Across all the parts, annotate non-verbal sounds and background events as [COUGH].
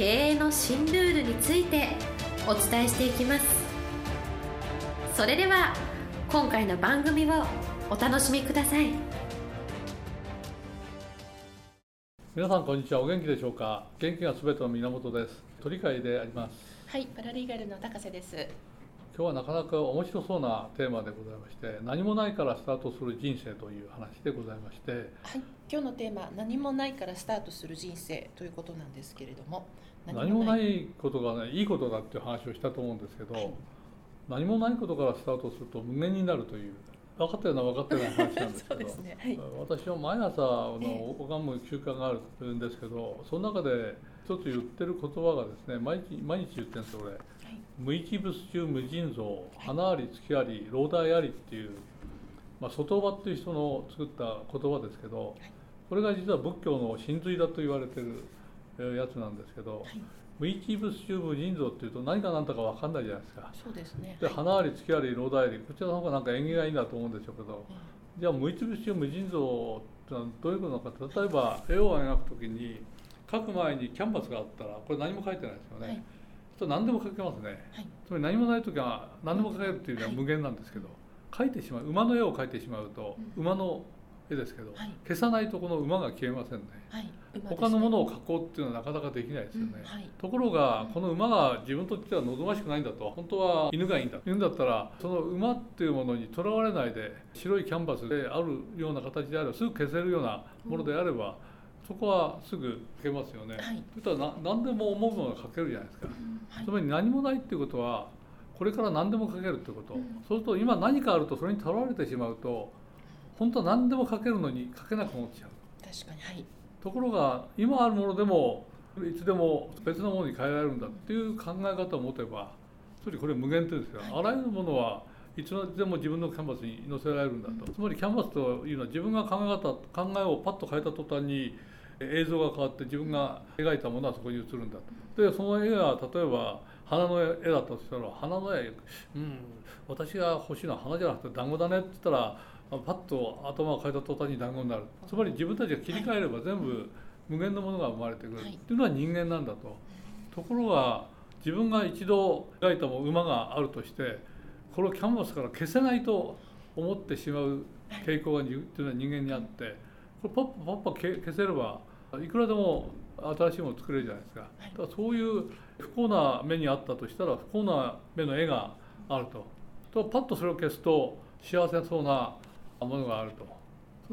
経営の新ルールについてお伝えしていきます。それでは今回の番組をお楽しみください。皆さんこんにちは。お元気でしょうか？元気がすべての源です。鳥飼であります。はいパラリーガルの高瀬です今日はなかなか面白そうなテーマでございまして何もないからスタートする人生という話でございましてはい。今日のテーマ何もないからスタートする人生ということなんですけれども何もない。ことがねいいことだっていう話をしたと思うんですけど、はい、何もないことからスタートすると無限になるという分かったような分かったような話なんですけど [LAUGHS] ね。はい、私は毎朝の拝む習慣があるんですけどその中で一つ言ってる言葉がですね毎日毎日言ってるんですよ俺、はい、無一物中無尽蔵。花あり月あり老大ありっていう、まあ、外場っていう人の作った言葉ですけど、これが実は仏教の真髄だと言われてるやつなんですけど、無一物中無尽蔵っていうと何か何だか分かんないじゃないですか。そうですね。で花あり月あり老大あり。こちらの方がなんか縁起がいいんだと思うんでしょうけど、じゃあ無一物中無尽蔵ってのはどういうことなのか例えば絵を描くときに描く前にキャンバスがあったらこれ何も書いてないですよね、はい、と何でも描けますね、はい、つまり何もない時は何でも描けるっていうのは無限なんですけど、描いてしまう馬の絵を描いてしまうと、馬の絵ですけど、はい、消さないとこの馬が消えませんね、はい。ね、他のものを描こうっていうのはなかなかできないですよね、うん。はい、ところがこの馬が自分とっては望ましくないんだと。本当は犬がいいんだ犬だったらその馬っていうものにとらわれないで白いキャンバスであるような形であればすぐ消せるようなものであれば、うんそこはすぐ書けますよね。はい、そしたら何でも思うものが書けるじゃないですか。うん。はい、つまり何もないっていうことはこれから何でも書けるってこと、うん、そうすると今何かあるとそれにとらわれてしまうと本当は何でも書けるのに書けなくなっちゃう。確かにはい。ところが今あるものでもいつでも別のものに変えられるんだっていう考え方を持てばつまりこれ無限ってですよ、はい、あらゆるものはいつでも自分のキャンバスに載せられるんだと、うん、つまりキャンバスというのは自分が考え方考えをパッと変えた途端に映像が変わって自分が描いたものはそこに映るんだ。とでその絵が例えば花の絵だとしたら花の絵うん私が欲しいのは花じゃなくて団子だねって言ったらパッと頭を変えた途端に団子になる。つまり自分たちが切り替えれば全部無限のものが生まれてくる。っていうのは人間なんだと。ところが自分が一度描いたも馬があるとしてこれをキャンバスから消せないと思ってしまう傾向がっていうのは人間にあってこれパッパパッパ消せればいくらでも新しいもの作れるじゃないですか。だからそういう不幸な目にあったとしたら不幸な目の絵があると。とパッとそれを消すと幸せそうなものがあると。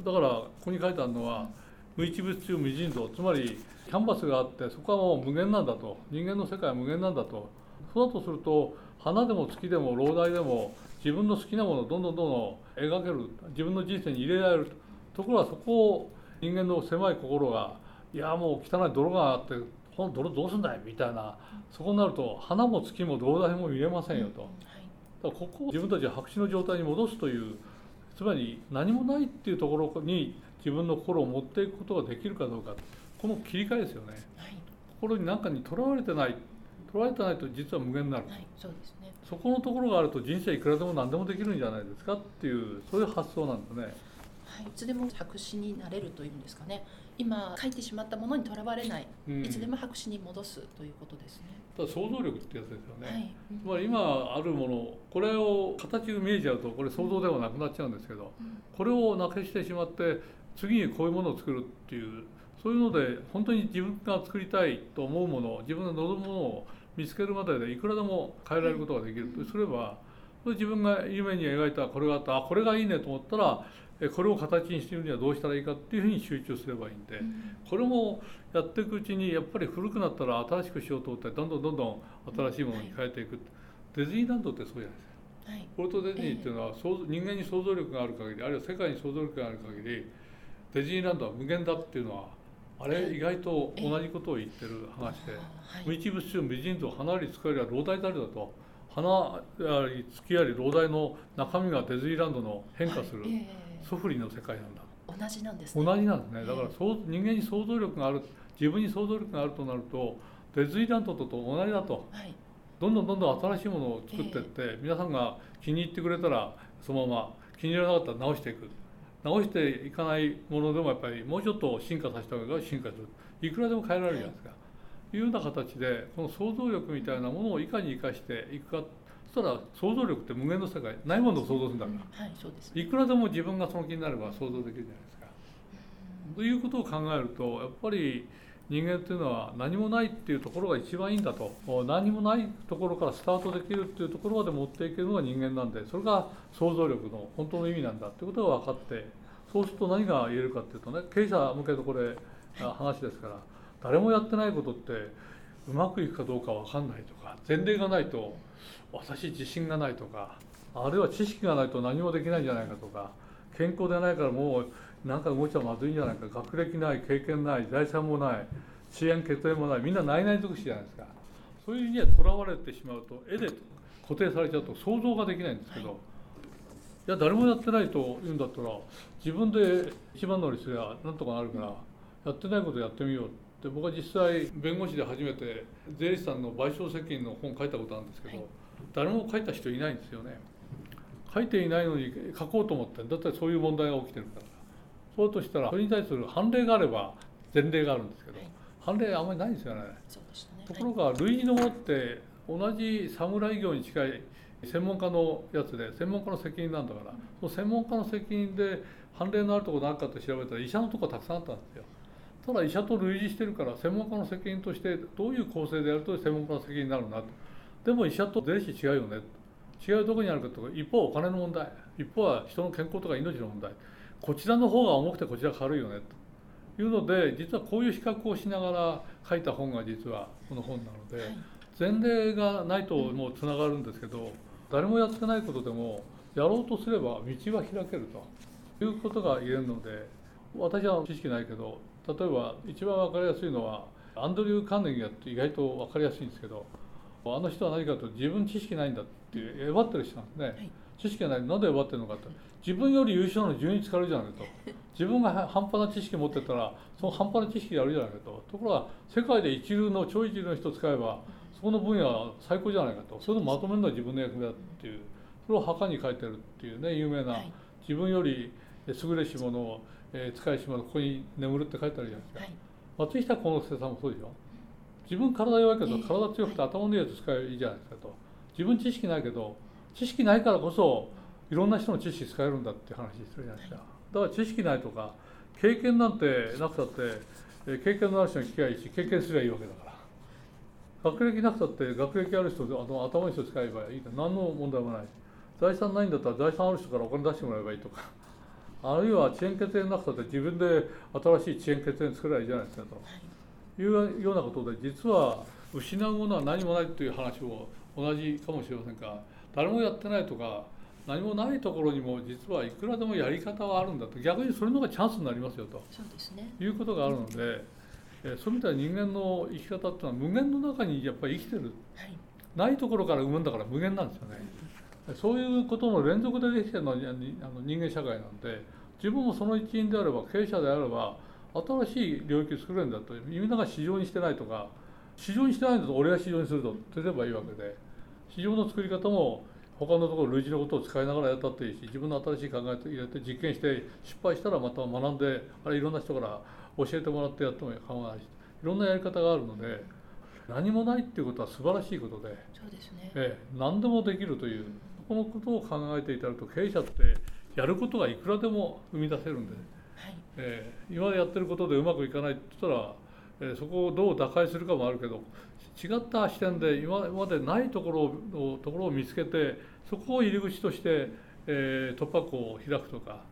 だからここに書いてあるのは無一物中無尽蔵つまりキャンバスがあってそこはもう無限なんだと。人間の世界は無限なんだと。そうだとすると花でも月でも老大でも自分の好きなものをどんどんどんどん描ける。自分の人生に入れられるところがそこを人間の狭い心がいやもう汚い泥があってこの泥どうすんだい？みたいなそこになると花も月も老大も見れませんよと。だからここを自分たちを白紙の状態に戻すというつまり何もないっていうところに自分の心を持っていくことができるかどうか。この切り替えですよね、はい、心に何かにとらわれてない。とらわれてないと実は無限になる、はい、そうですね、そこのところがあると人生いくらでも何でもできるんじゃないですかっていうそういう発想なんですね。はい、いつでも白紙になれるというんですかね。今書いてしまったものにとらわれない、うん、いつでも白紙に戻すということですね。ただ想像力ってやつですよね、はい。うん、つまり今あるものこれを形が見えちゃうとこれ想像ではなくなっちゃうんですけど、うん、これをなくしてしまって次にこういうものを作るっていうそういうので本当に自分が作りたいと思うもの自分が望むものを見つけるまででいくらでも変えられることができる。とすれば自分が夢に描いたこれがあったあこれがいいねと思ったらこれを形にしてるにはどうしたらいいかっていうふうに集中すればいいんで、これもやっていくうちにやっぱり古くなったら新しくしようと思ってどんどんどんどん新しいものに変えていく、ディズニーランドってそうじゃないですか。はい、ウォルト・ディズニーっていうのは、人間に想像力がある限りあるいは世界に想像力がある限りディズニーランドは無限だっていうのはあれ意外と同じことを言ってる話ではい。無一物中無人と花より使えりゃ老大たりだと。花やり月やり老大の中身がディズニーランドの変化する。はい。えソフリの世界なんだえ同じなんですね。同じなんですね。だからそう人間に想像力がある自分に想像力があるとなるとディズニーランドと同じだと。はい。どんどんどんどん新しいものを作っていって、皆さんが気に入ってくれたらそのまま気に入らなかったら直していく。直していかないものでもやっぱりもうちょっと進化させた方が進化する。いくらでも変えられるじゃないですか、い、うような形でこの想像力みたいなものをいかに生かしていくかそしたら想像力って無限の世界ないものを想像するんだから、はいそうですね。いくらでも自分がその気になれば想像できるじゃないですか。ということを考えるとやっぱり人間っていうのは何もないっていうところが一番いいんだと。何もないところからスタートできるっていうところまで持っていけるのが人間なんでそれが想像力の本当の意味なんだってことが分かってそうすると何が言えるかっていうとね経営者向けのこれあ話ですから誰もやってないことってうまくいくかどうか分かんないとか前例がないと私自信がないとかあるいは知識がないと何もできないんじゃないかとか健康でないからもうなんか動いちゃまずいんじゃないか学歴ない経験ない財産もない遅延血縁もないみんなないない尽くしじゃないですか。そういう意味にはとらわれてしまうと絵で固定されちゃうと想像ができないんですけど、い、や誰もやってないと言うんだったら自分で一番乗りすればなんとかなるからやってないことやってみようって僕は実際弁護士で初めて税理士さんの賠償責任の本書いたことあるんですけど、はい。誰も書いた人いないんですよね。書いていないのに書こうと思ってだ。ったらそういう問題が起きてるから。そうとしたらそれに対する判例があれば前例があるんですけど、はい。判例あんまりないんですよね。ね。ところが類似のものって同じ侍業に近い専門家のやつで専門家の責任なんだからその専門家の責任で判例のあるところ何かって調べたら医者のところたくさんあったんですよただ医者と類似してるから専門家の責任としてどういう構成でやると専門家の責任になるなと。でも医者と税理士違うよね。違うどこにあるかとか一方はお金の問題。一方は人の健康とか命の問題。こちらの方が重くてこちらが軽いよね。というので実はこういう比較をしながら書いた本が実はこの本なので、はい。前例がないともうつながるんですけど誰もやってないことでもやろうとすれば道は開けるということが言えるので私は知識ないけど例えば一番分かりやすいのはアンドリュー・カーネギーって意外と分かりやすいんですけどあの人は何かというと自分知識ないんだってえばってる人なんですね、い。知識がない。なんでえばってるのかって。自分より優秀なの順位使われるじゃないかと自分が半端な知識持ってたらその半端な知識やるじゃないかと。ところが世界で一流の超一流の人を使えばそこの分野は最高じゃないかと。それをまとめるのは自分の役目だっていう。それを墓に書いてるっていうね有名な、はい。自分より優れし者を、えー使いし者ここに眠るって書いてあるじゃないですか、はい。松下幸之助さんもそうでしょ？自分体弱いけどええ。体強くて頭のいいやつ使えばいいじゃないですかと。自分知識ないけど知識ないからこそいろんな人の知識使えるんだって話するじゃないですか。だから知識ないとか経験なんてなくたってえー経験のある人に聞きゃいいし経験すればいいわけだから。学歴なくたって学歴ある人であの頭のいい人使えばいい何の問題もない。財産ないんだったら財産ある人からお金出してもらえばいいとかあるいは遅延血縁なくたって自分で新しい遅延血縁作ればいいじゃないですかと。い。うようなことで実は失うものは何もないという話を同じかもしれませんが誰もやってないとか何もないところにも実はいくらでもやり方はあるんだと。逆にそれの方がチャンスになりますよと。そうですね。いうことがあるので、えーそういう意味では人間の生き方っていうのは無限の中にやっぱり生きてる。はい。ないところから生むんだから無限なんですよね。そういうことの連続でできてるのは人間社会なんで自分もその一員であれば経営者であれば新しい領域を作れるんだと。みんなが市場にしてないとか市場にしてないんだと俺が市場にするとすればいいわけで。市場の作り方も他のところ類似のことを使いながらやったっていいし自分の新しい考えを入れて実験して失敗したらまた学んであれいろんな人から教えてもらってやっても構わないし。いろんなやり方があるので何もないっていうことは素晴らしいことで。そうですね。ええ、何でもできるというこのことを考えていただくと経営者ってやることがいくらでも生み出せるんで、はい。ええ、今やってることでうまくいかないって言ったら、ええそこをどう打開するかもあるけど違った視点で今までないところをところを見つけてそこを入り口として、ええ突破口を開くとか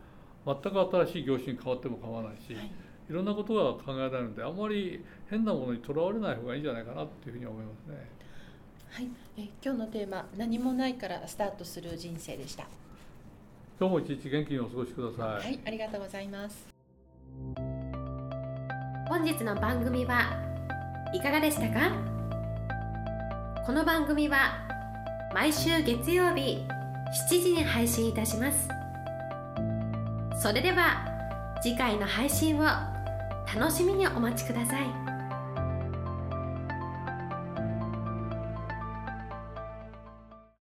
全く新しい業種に変わっても構わないし、はい。いろんなことが考えられるのであんまり変なものにとらわれない方がいいんじゃないかなっていうふうに思いますね。はい、えー今日のテーマ何もないからスタートする人生でした。今日も一日元気にお過ごしください。はい、ありがとうございます。本日の番組はいかがでしたか？この番組は毎週月曜日7時に配信いたしますそれでは次回の配信を楽しみにお待ちください